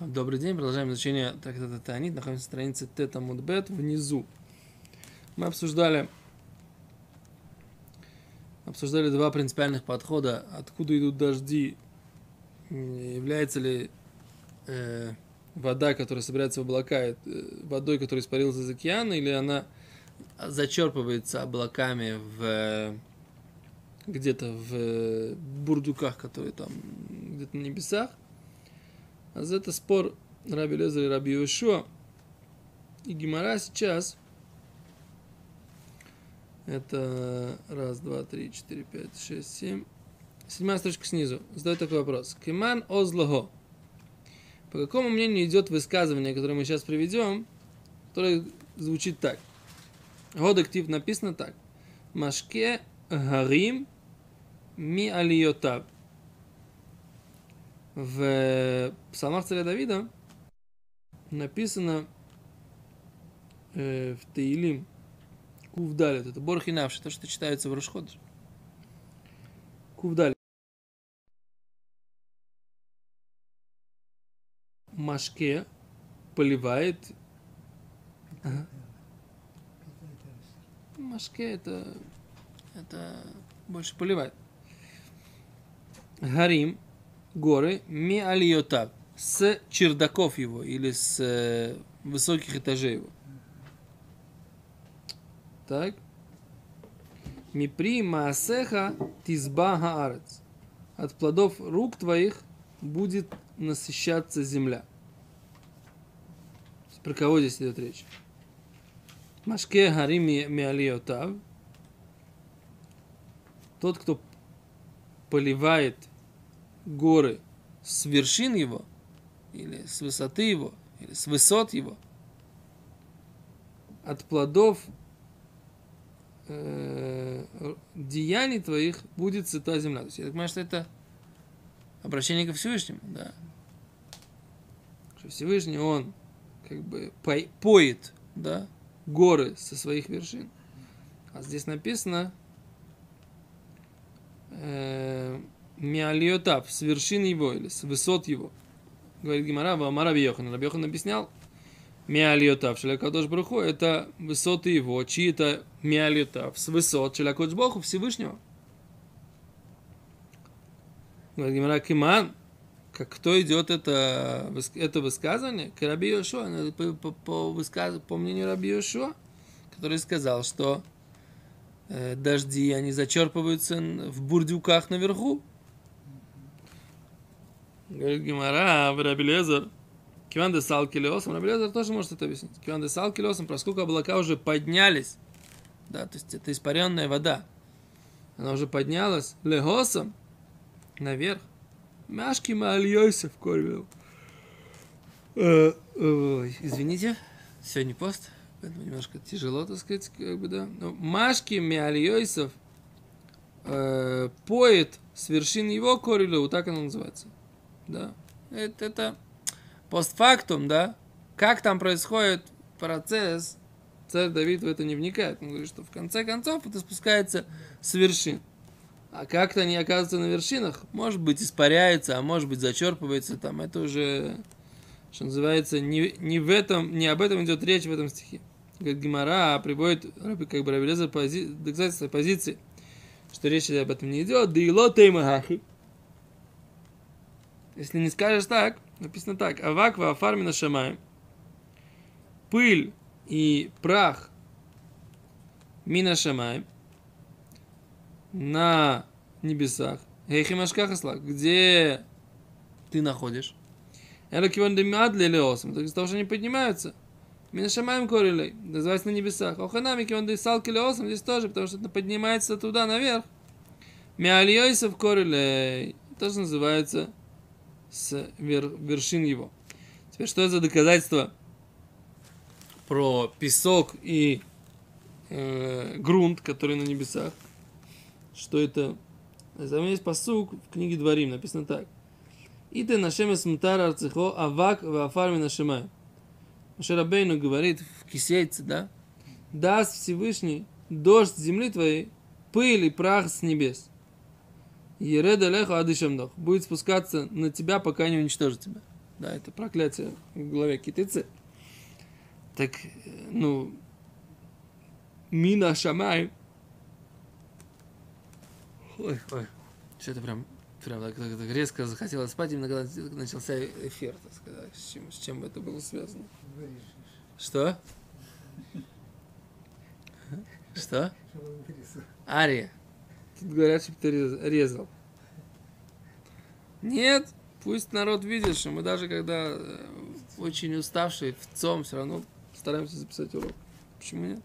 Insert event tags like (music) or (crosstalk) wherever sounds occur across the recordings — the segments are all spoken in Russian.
Добрый день, продолжаем изучение трактата Таанит. Находимся на странице Тета Мудбет внизу. Мы обсуждали, обсуждали два принципиальных подхода. Откуда идут дожди? Является ли э, вода, которая собирается в облака, э, водой, которая испарилась из океана, или она зачерпывается облаками в где-то в бурдюках, которые там где-то на небесах – а за это спор Раби Лезер и Раби Йошуа. И Гимара сейчас это раз, два, три, четыре, пять, шесть, семь. Седьмая строчка снизу. Задает такой вопрос. Киман озлого. По какому мнению идет высказывание, которое мы сейчас приведем, которое звучит так. Годактив написано так. Машке гарим ми алиотав в псалмах царя Давида написано э, в Таилим Кувдалит, это Борхинавши, то, что читается в Рушход. Кувдалит. Машке поливает. Машке это, это больше поливает. Гарим горы ми алиотав, с чердаков его или с э, высоких этажей его. Так. Мипри маасеха тизба хаарец. От плодов рук твоих будет насыщаться земля. Про кого здесь идет речь? Машке гарим миалиотав. Тот, кто поливает горы с вершин его, или с высоты его, или с высот его, от плодов э, деяний твоих будет сыта земля. То есть я так понимаю, что это обращение ко Всевышнему, да. Что Всевышний, он как бы поет, да, горы со своих вершин. А здесь написано, э, Миалиотав, с вершин его или с высот его. Говорит Гимара, Амара Бьохан. Рабьохан объяснял, Миалиотав, Шалякадош Бруху, это высоты его, чьи это Миалиотав, с высот Шалякадош Богу Всевышнего. Говорит Гимара, Киман, как кто идет это, это высказывание? К Раби Йошуа, по, по, по, высказ, по мнению Раби Йошуа, который сказал, что э, дожди, они зачерпываются в бурдюках наверху. Говорит Гимара, в Рабелезер, Киван де Салкилиосом, Рабелезер тоже может это объяснить. Киван де Салкилиосом, поскольку облака уже поднялись, да, то есть это испаренная вода, она уже поднялась легосом наверх. Мяшки Маальйойсов кормил. Э, извините, сегодня пост, поэтому немножко тяжело, так сказать, как бы, да. Но Машки Миальйойсов э, поет с вершин его корилу, вот так оно называется да. Это, это постфактум, да. Как там происходит процесс, царь Давид в это не вникает. Он говорит, что в конце концов это спускается с вершин. А как-то они оказываются на вершинах, может быть, испаряется, а может быть, зачерпывается там. Это уже, что называется, не, не в этом, не об этом идет речь в этом стихе. Говорит Гимара, а приводит как бы Рабелеза пози, позиции, что речь об этом не идет. Да и лотеймахахи. Если не скажешь так, написано так. Авак ва афармина шамай. Пыль и прах мина шамай на небесах. Хейхимашкахасла, где ты находишь? Это киван демадли леосом. То есть того, что они поднимаются. Мина шамаем корилей. Называется на небесах. Оханами киван де салки леосом. Здесь тоже, потому что это поднимается туда наверх. Миальйойсов корилей. Тоже называется с вер, вершин его. Теперь, что это за доказательство про песок и э, грунт, который на небесах? Что это? Там есть פסוק в книге Дворим, написано так. יתן השם את מטר ארצך אבק ועפר מן השמים. Моше Рабейну говорит в Ки Сейце, да? Даст Всевышний дождь земли твоей, пыль и прах с небес. Ереда леху адышамдох. Будет спускаться на тебя, пока не уничтожит тебя. Да, это проклятие в главе китайцы. Так, ну, Мина Шамай. Ой, ой. Что-то прям, прям так, так, так резко захотелось спать, именно когда начался эфир, так сказать. С чем, с чем это было связано? Что? Что? Ария. Говорят, что ты резал. Нет, пусть народ видит, что мы даже когда э, очень уставшие, в ЦОМ, все равно стараемся записать урок. Почему нет?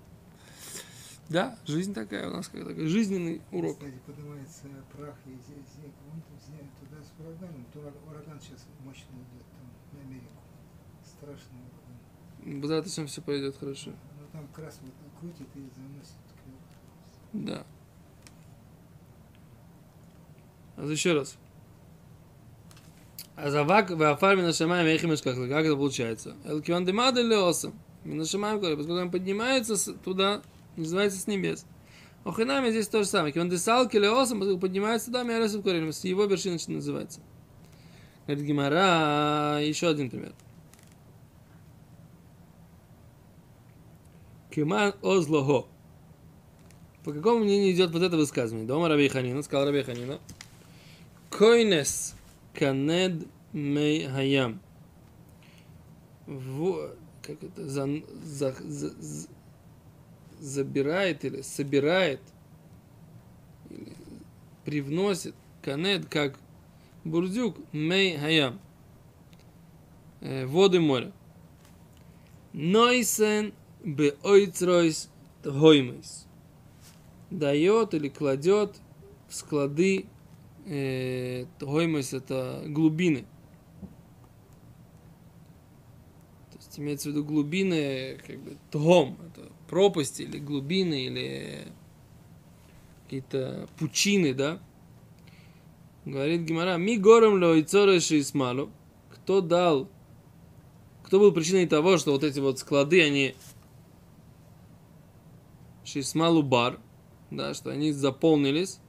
Да, жизнь такая у нас, как такой жизненный урок. Кстати, поднимается прах и он туда с ураганом, то ураган сейчас мощный идет там на Америку. Страшный ураган. Базар всем все пойдет хорошо. Ну там вот крутит и заносит. Да. А еще раз. А завак в афар минашамаем эхимеш как как это получается? Элкион демада леосом. Минашамаем, поскольку он поднимается туда, называется с небес. Охинами здесь то же самое. Кион десал келеосом, поскольку поднимается туда, миаресов корень. С его вершины называется. Говорит Гимара, еще один пример. Кеман озлого. По какому мнению идет вот это высказывание? Дома Раби Ханина, сказал Раби Ханина. Койнес канед мей хаям. Как это, за, за, за, за, забирает или собирает, или привносит канед, как бурдюк, мей хаям. Э, воды моря. Нойсен бе ойцройс тхоймейс дает или кладет в склады э, Тоймос это глубины. То есть имеется в виду глубины, как бы тхом, это пропасти или глубины, или какие-то пучины, да? Говорит Гимара, ми гором лоицореши смалу. Кто дал, кто был причиной того, что вот эти вот склады, они шисмалу бар, да, что они заполнились,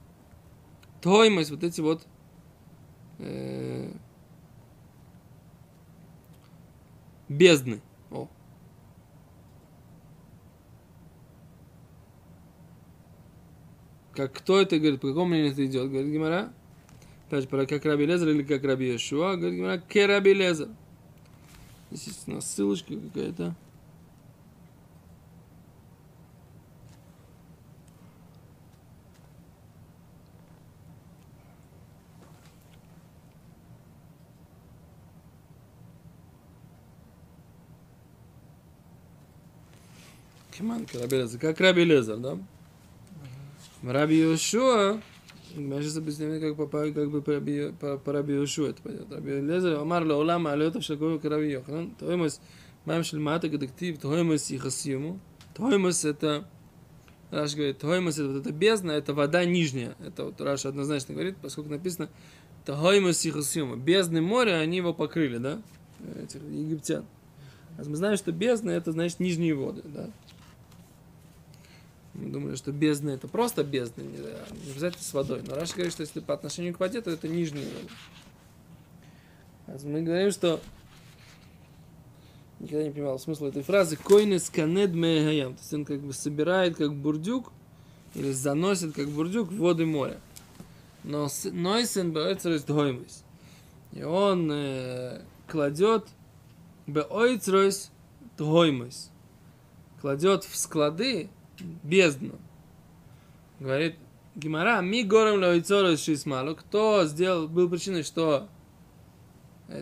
тоймость, вот эти вот э, бездны. О. Как кто это говорит, по какому мнению это идет? Говорит Гимара. Опять же, как Раби Лезер или как Раби Йешуа. Говорит Гимара, ке Раби Лезер. Здесь у нас ссылочка какая-то. Рахман, Рабелезер. Как Раби Лезер, да? Раби Йошуа, мы сейчас объясняем, как, по, как бы по Раби, Йошуа это понятно. Раби Лезер, Омар Лаулам, Алиотов Шакова, Раби Йоханан, ну, Тоймас, Мам Шельмата, Кадактив, Тоймас и Хасиму. Тоймас это, Раш говорит, Тоймас это вот эта бездна, это вода нижняя. Это вот Раш однозначно говорит, поскольку написано, Тоймас и Хасиму. Бездны моря, они его покрыли, да? Этих египтян. А мы знаем, что бездна это значит нижние воды, да? Мы думали, что бездна это просто бездна, не, обязательно с водой. Но Раша говорит, что если по отношению к воде, то это воды. А мы говорим, что никогда не понимал смысл этой фразы койнес канед мегаям. То есть он как бы собирает как бурдюк или заносит как бурдюк воды моря. Но нойсен беойцройс. И он э, кладет беойцройс доймис. Кладет в склады бездну. Говорит Гимара, ми горем лоицору шисмалу. Кто сделал, был причиной, что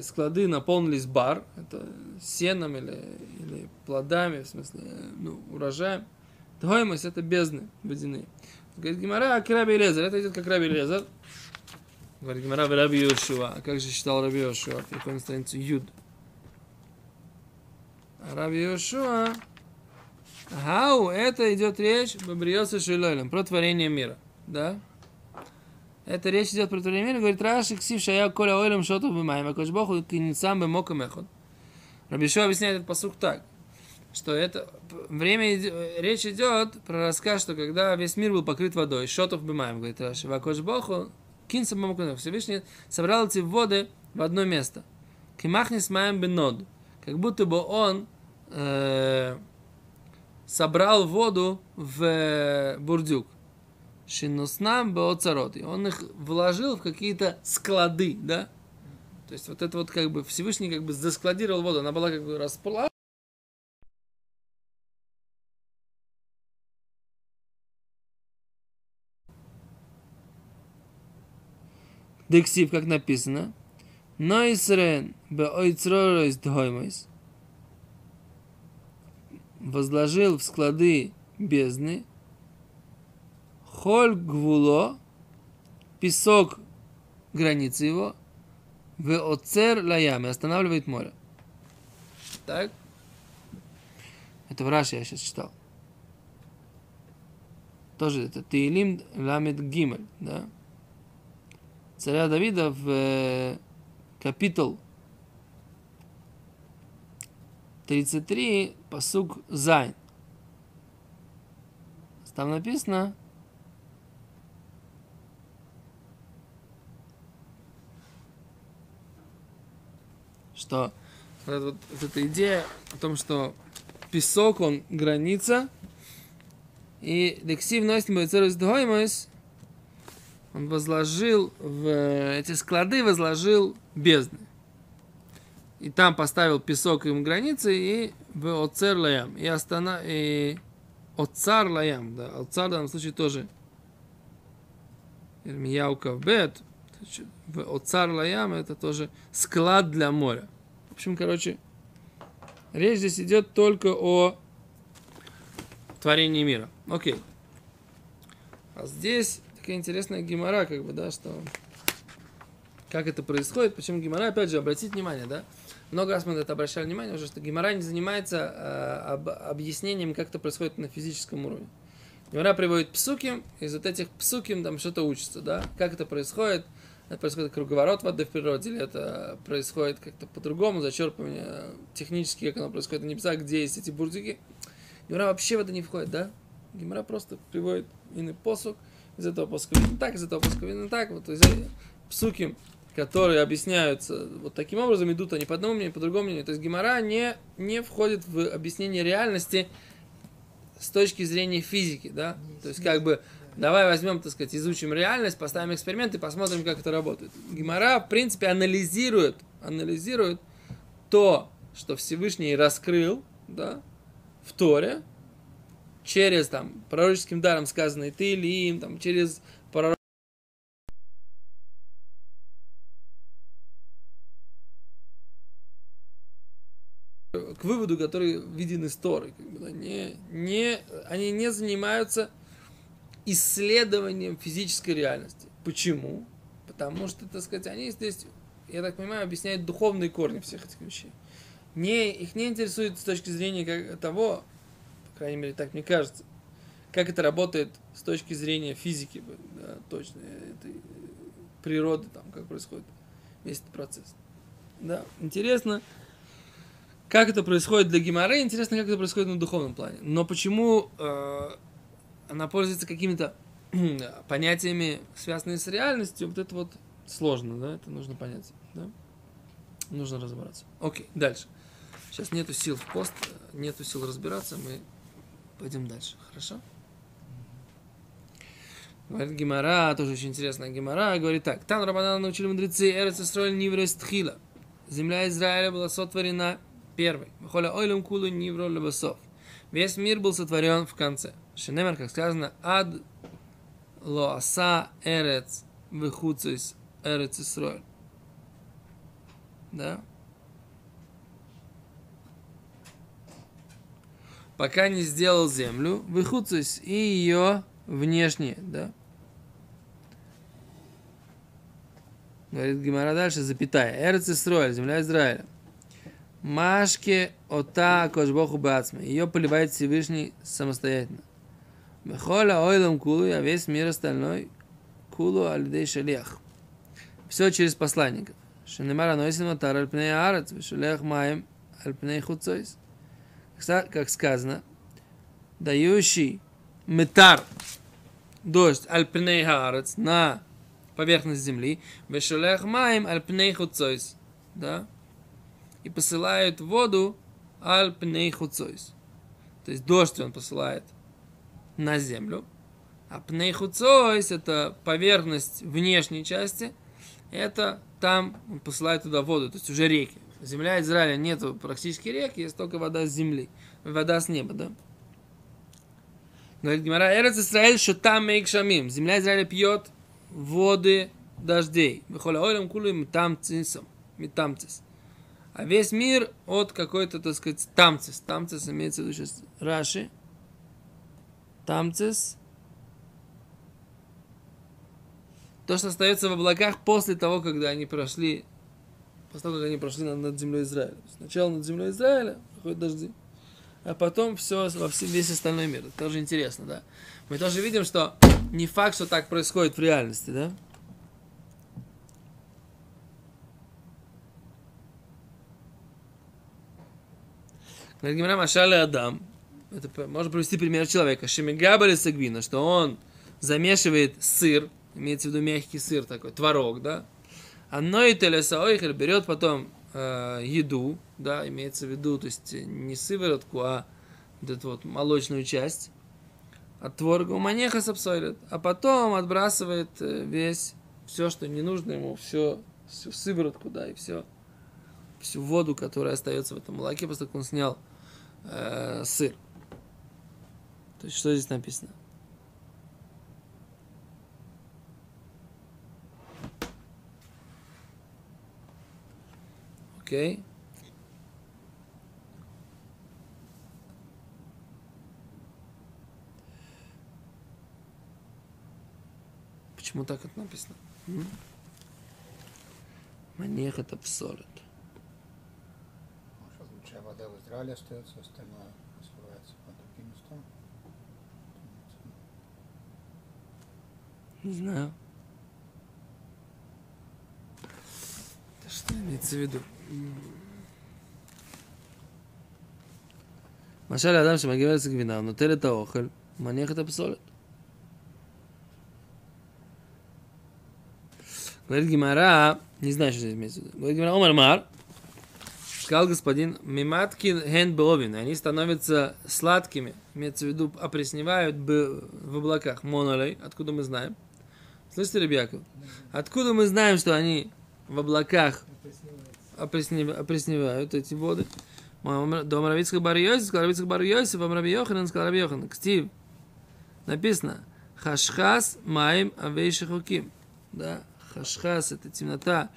склады наполнились бар, это сеном или, или плодами, в смысле, ну, урожаем. Тоймость это бездны водяные. Говорит Гимара, а Раби Лезер, это идет как Раби Лезер. Говорит Гимара, Раби Йошуа. А как же считал Раби Йошуа? Переходим на страницу Юд. А Раби Йошуа Хау, это идет речь Бабриоса Шилойлем, про творение мира. Да? Это речь идет про творение мира, говорит Раши, ксив шая коля ойлем шоту бимаем, а кошбоху кинцам бы моком эхот. Рабишо объясняет этот посук так, что это время, речь идет про рассказ, что когда весь мир был покрыт водой, шотов бимаем, говорит Раши, а кошбоху кинцам бы моком Всевышний собрал эти воды в одно место. Кимахнис маем бенод. Как будто бы он э, собрал воду в бурдюк. Шинуснам беоцарот. И он их вложил в какие-то склады, да? То есть вот это вот как бы Всевышний как бы заскладировал воду. Она была как бы расплавлена. Дексив, как написано. Нойсрен бе ойцроройс дхоймойс. Возложил в склады бездны. Холь гвуло. Песок границы его. В оцер лаями. Останавливает море. Так? Это в Раши я сейчас читал. Тоже это Теилим Ламед Гимель, да? царя Давида в э, 33, посук Зайн. Там написано, что вот, вот, вот эта идея о том, что песок, он граница, и лексив царь он возложил в эти склады, возложил бездны. И там поставил песок им границы и в Оцер Лаям. И, остана... и Оцар Лаям, да, Оцар в данном случае тоже Ирмияука в Бет, в Оцар Лаям это тоже склад для моря. В общем, короче, речь здесь идет только о творении мира. Окей. А здесь такая интересная гемора, как бы, да, что как это происходит, почему гемора, опять же, обратить внимание, да, много раз мы на это обращали внимание уже, что гемора не занимается э, об, объяснением, как это происходит на физическом уровне. Гемора приводит псуким, из вот этих псуким там что-то учится, да, как это происходит, это происходит круговорот воды в природе, или это происходит как-то по-другому, зачерпывание технически, как оно происходит на небесах, где есть эти бурдюки. Гемора вообще в это не входит, да? Гемора просто приводит иный посук, из этого пуска видно так, из этого пуска видно так. Вот из псуки, которые объясняются вот таким образом, идут они по одному мнению, по другому мнению. То есть Гимара не, не входит в объяснение реальности с точки зрения физики, да? То есть как бы давай возьмем, так сказать, изучим реальность, поставим эксперимент и посмотрим, как это работает. Гимара, в принципе, анализирует, анализирует то, что Всевышний раскрыл, да, в Торе, через там пророческим даром сказанный ты или им, там, через к выводу, который виден из Торы. Как бы, да, не, не, они не занимаются исследованием физической реальности. Почему? Потому что, так сказать, они здесь, я так понимаю, объясняют духовные корни всех этих вещей. Не, их не интересует с точки зрения как, того, крайней мере, так мне кажется. Как это работает с точки зрения физики, да, точно, этой природы, там, как происходит весь этот процесс. Да, интересно, как это происходит для Гимары, интересно, как это происходит на духовном плане. Но почему э, она пользуется какими-то (clears throat) понятиями, связанными с реальностью, вот это вот сложно, да, это нужно понять, да, нужно разобраться. Окей, дальше. Сейчас нету сил в пост, нету сил разбираться, мы Пойдем дальше, хорошо? Говорит Гимара, тоже очень интересная Гимара, говорит так. Там Рабанан научили мудрецы, Эрец Исроэль Ниврес Тхила. Земля Израиля была сотворена первой. Вахоля Ойлем Кулу Нивро Лебасов. Весь мир был сотворен в конце. Шенемер, как сказано, Ад Лоаса Эрец Вехуцис Эрец Исроэль. Да? пока не сделал землю, выхуцусь и ее внешне, да. Говорит Гимара дальше, запятая. Эрц Исроэль, земля Израиля. Машке ота кошбоху бацме. Ее поливает Всевышний самостоятельно. Мехоля ойлом кулу, а весь мир остальной кулу алидей шалех. Все через посланника. Шенемара нойсим атар альпней арец, вешалех маем альпней хуцойс как сказано, дающий метар, дождь, альпней хаарец, на поверхность земли, вешелех маем альпней хуцойс, да, и посылает воду аль пней хуцойс. То есть дождь он посылает на землю, а пней хуцойс это поверхность внешней части, это там он посылает туда воду, то есть уже реки. Земля Израиля нету практически рек, есть только вода с земли, вода с неба, да. Говорит Гимара, Эрец Израиль, что там мейк шамим. Земля Израиля пьет воды дождей. Выхоля ойлем кулу метамцисом. Метамцис. А весь мир от какой-то, так сказать, тамцис. Тамцис имеется в виду сейчас Раши. Тамцис. То, что остается в облаках после того, когда они прошли, после того, как они прошли над, над землей Израиля. Сначала над землей Израиля приходят дожди а потом все во все, весь остальной мир. Это тоже интересно, да. Мы тоже видим, что не факт, что так происходит в реальности, да. Гимара Машали Адам. Это можно привести пример человека. Шемигабали Сагвина, что он замешивает сыр, имеется в виду мягкий сыр такой, творог, да. Ной телесаойхель берет потом э, еду, да, имеется в виду, то есть не сыворотку, а вот эту вот молочную часть от творога у манеха сапсойлит, а потом отбрасывает э, весь, все, что не нужно ему, все, всю сыворотку, да, и все, всю воду, которая остается в этом молоке, после того, как он снял э, сыр. То есть, что здесь написано? Окей. Почему так это написано? Манех это псолит. Вся вода в Израиле остается, остальное сливается по другим местам. Не знаю. Да что имеется в виду? Машаль Адам Шамагивается к винам, но теле таохаль, манех это псолит. Говорит Гимара, не знаю, что здесь имеется в виду. Говорит Гимара, Омар Мар, сказал господин, миматки хен бовин, они становятся сладкими, имеется в виду, опресневают в облаках, монолей, откуда мы знаем. Слышите, Ребяков? Откуда мы знаем, что они в облаках опресневают эти воды? Дом Равицких бар Йосиф, сказал Равицких бар Йосиф, вам Раби Йоханан. Ктив, написано, хашхас маим авейшихуким. Да, Хашхас – это темнота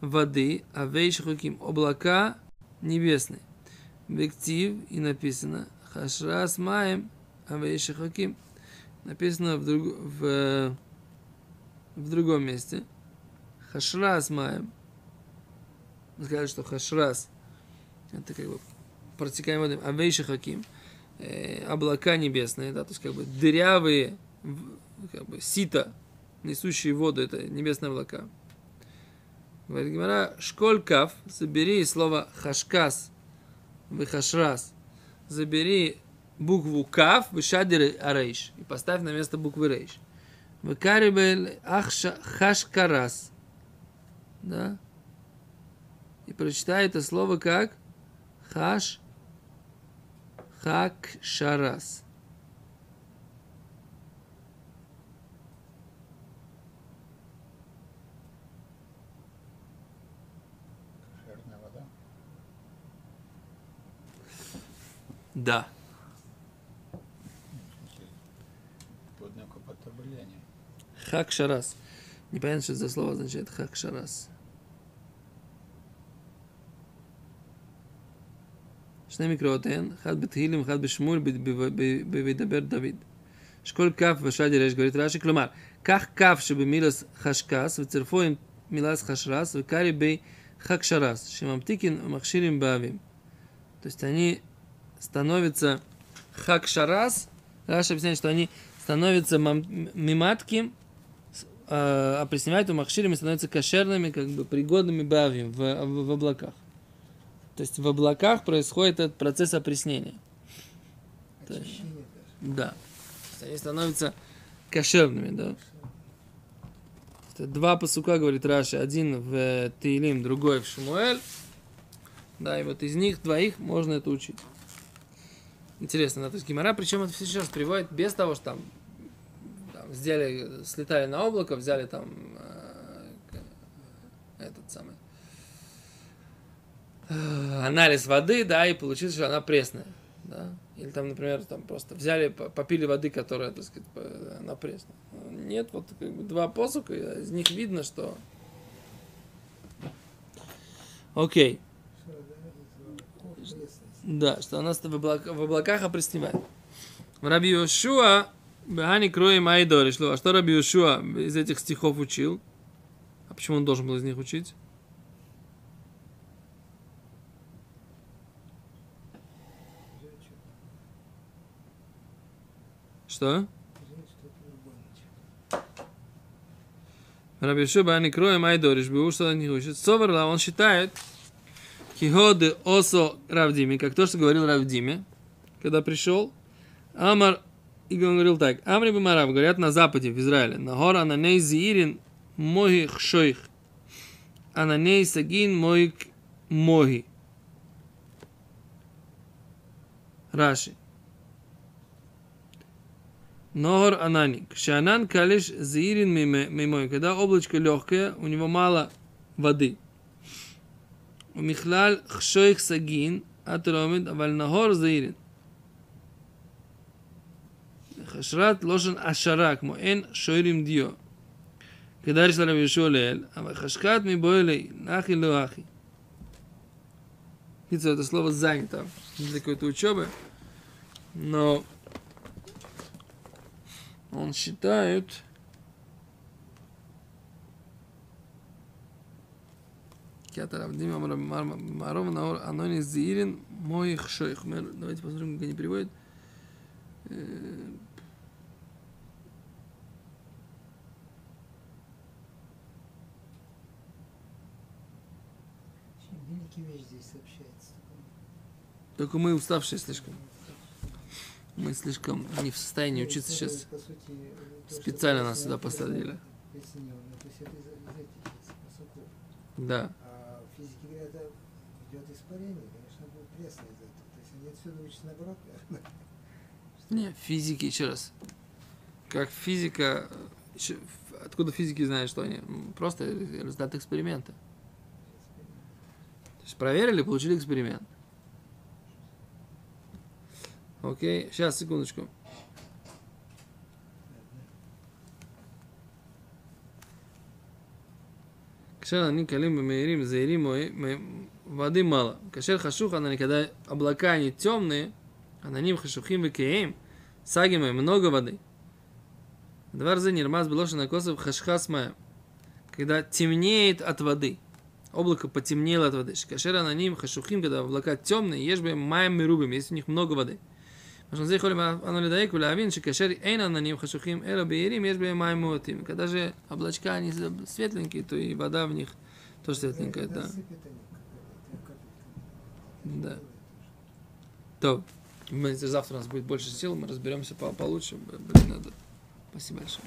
воды, а вейшхуким – облака небесные. Бектив и написано Хашрас маем, а вейшхуким. Написано в, друг, в, в другом месте. Хашрас маем. Сказали, что хашрас – это как бы протекаем водой. А вейшхаким э, облака небесные, да, то есть как бы дырявые, как бы сито несущие воду, это небесные облака. Говорит Гимара, школь кав, забери слово хашкас, выхашрас, забери букву кав, вышадир арейш, и поставь на место буквы рейш. Выкарибель ахша хашкарас. Да? И прочитай это слово как хаш хакшарас. Да. Хак шарас. Непонятно, что это слово означает хак шарас. שני מקראותיהן, אחד בתהילים, אחד בשמואל, בוידבר דוד. אשכול כף ושד ירש גורית רש"י, כלומר, קח כף שבמילוס חשקס וצירפו עם מילס חשרס וקרי בי חקשרס, שממתיקין ומכשירים באבים. То есть они становятся хакшарас, Раша объясняет, что они становятся миматки, э, опресневают у махширами, становятся кошерными, как бы пригодными бавим в, в, в облаках. То есть в облаках происходит этот процесс опреснения. Есть, да. То есть они становятся кошерными, да. Два посука, говорит Раши, один в Таилим, другой в Шмуэль. Да, и вот из них двоих можно это учить. Интересно, да, то есть Гимара, причем это все сейчас приводит без того, что там, там сделали, слетали на облако, взяли там э, этот самый э, анализ воды, да, и получилось, что она пресная, да. Или там, например, там просто взяли, попили воды, которая, так сказать, она пресная. Нет, вот как бы два посука, из них видно, что... Окей. Да, что она в, облак, в облаках опресневает. Раби Йошуа, Бехани Кроем Айдори, а что Раби Йошуа из этих стихов учил? А почему он должен был из них учить? Что? Раби Шуба они кроем айдориш, бы что не учит. Соверла, он считает, киходы осо Равдими, как то, что говорил Равдиме, когда пришел. Амар, и говорил так, Амри Бамарав, говорят на западе, в Израиле, на гора на ней зиирин моги хшойх, а на ней сагин моик моги. Раши. Ногор Ананик. Шанан калиш заирин мимой. Когда облачко легкое, у него мало воды. У Михлал хшойх сагин, атромид, аваль нагор заирин. חשרת לושן עשרה, כמו אין שוירים דיו. כדאי של רבי יהושע לאל, אבל חשקת מבוילי, נחי לא אחי. קיצור, это слово занято для какой-то учебы, но он считает, Маров Наор Анонис Зиирин моих шойх. Давайте посмотрим, как они переводят. Великий вещь здесь сообщается. Только мы уставшие слишком. Мы слишком не в состоянии учиться сейчас. Специально нас сюда посадили. Да. Физики говорят, идет испарение, конечно, будет пресно из этого. То есть они отсюда учатся наоборот. Не, физики, еще раз. Как физика, откуда физики знают, что они? Просто результат эксперимента. То есть проверили, получили эксперимент. Окей, сейчас, секундочку. Кашер они калим меирим, заирим, воды мало. Кашер хашух, она никогда облака они темные, а на ним хашухим викеем, сагимы много воды. Дварзы нирмаз белошина косов хашхасмая, когда темнеет от воды. Облако потемнело от воды. Кашер ананим хашухим, когда облака темные, ешь бы маем и рубим, если у них много воды. משום זה יכולים אנו לדייק ולהבין שכאשר אין עננים חשוכים אלא בהירים, יש בהם מים מועטים. Когда же облачка они светленькие, то и вода в них тоже светленькая, да. Да. То, завтра у нас будет больше сил, мы разберемся получше. Блин, надо. Спасибо большое.